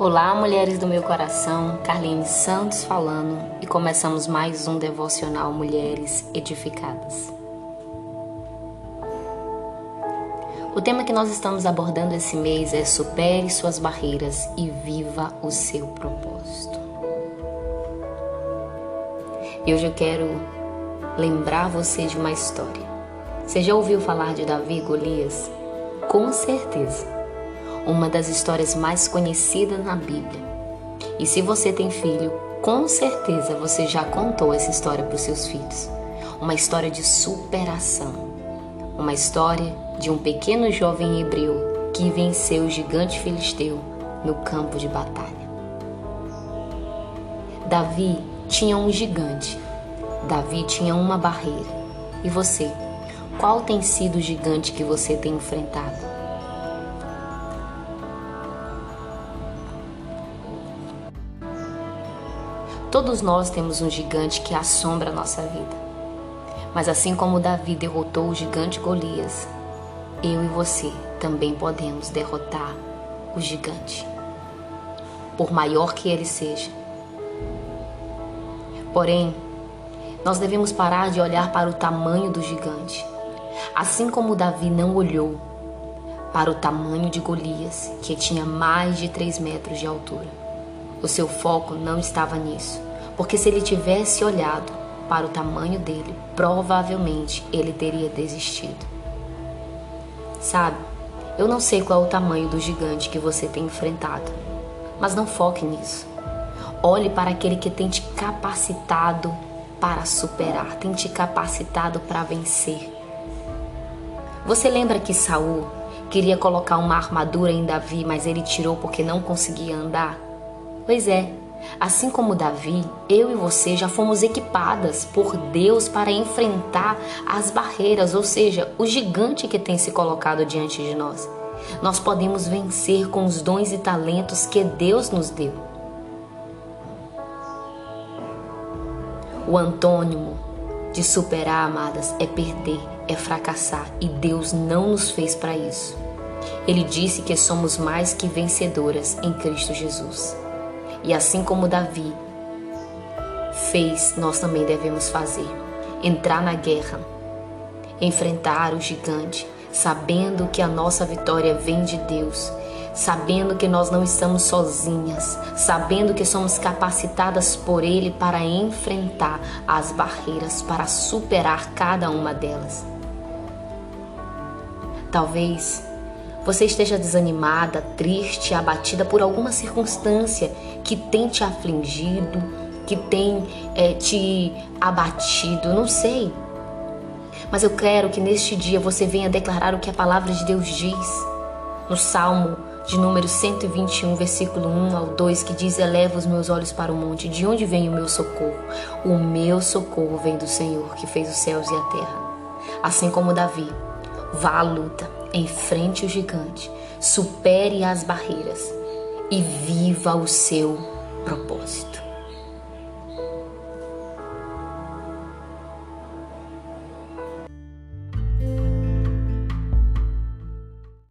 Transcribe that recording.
Olá, mulheres do meu coração, Carline Santos falando e começamos mais um devocional Mulheres Edificadas. O tema que nós estamos abordando esse mês é Supere suas barreiras e viva o seu propósito. E hoje eu quero lembrar você de uma história. Você já ouviu falar de Davi e Golias? Com certeza. Uma das histórias mais conhecidas na Bíblia. E se você tem filho, com certeza você já contou essa história para os seus filhos. Uma história de superação. Uma história de um pequeno jovem hebreu que venceu o gigante filisteu no campo de batalha. Davi tinha um gigante. Davi tinha uma barreira. E você? Qual tem sido o gigante que você tem enfrentado? Todos nós temos um gigante que assombra a nossa vida. Mas assim como Davi derrotou o gigante Golias, eu e você também podemos derrotar o gigante, por maior que ele seja. Porém, nós devemos parar de olhar para o tamanho do gigante Assim como Davi não olhou para o tamanho de Golias, que tinha mais de 3 metros de altura. O seu foco não estava nisso, porque se ele tivesse olhado para o tamanho dele, provavelmente ele teria desistido. Sabe, eu não sei qual é o tamanho do gigante que você tem enfrentado, mas não foque nisso. Olhe para aquele que tem te capacitado para superar, tem te capacitado para vencer. Você lembra que Saul queria colocar uma armadura em Davi, mas ele tirou porque não conseguia andar? Pois é, assim como Davi, eu e você já fomos equipadas por Deus para enfrentar as barreiras, ou seja, o gigante que tem se colocado diante de nós. Nós podemos vencer com os dons e talentos que Deus nos deu. O antônimo de superar, amadas, é perder, é fracassar e Deus não nos fez para isso. Ele disse que somos mais que vencedoras em Cristo Jesus. E assim como Davi fez, nós também devemos fazer. Entrar na guerra, enfrentar o gigante, sabendo que a nossa vitória vem de Deus sabendo que nós não estamos sozinhas, sabendo que somos capacitadas por Ele para enfrentar as barreiras, para superar cada uma delas. Talvez você esteja desanimada, triste, abatida por alguma circunstância que tem te afligido, que tem é, te abatido, não sei. Mas eu quero que neste dia você venha declarar o que a palavra de Deus diz. No Salmo de número 121, versículo 1 ao 2, que diz: Eleva os meus olhos para o monte, de onde vem o meu socorro? O meu socorro vem do Senhor, que fez os céus e a terra. Assim como Davi, vá à luta, enfrente o gigante, supere as barreiras e viva o seu propósito.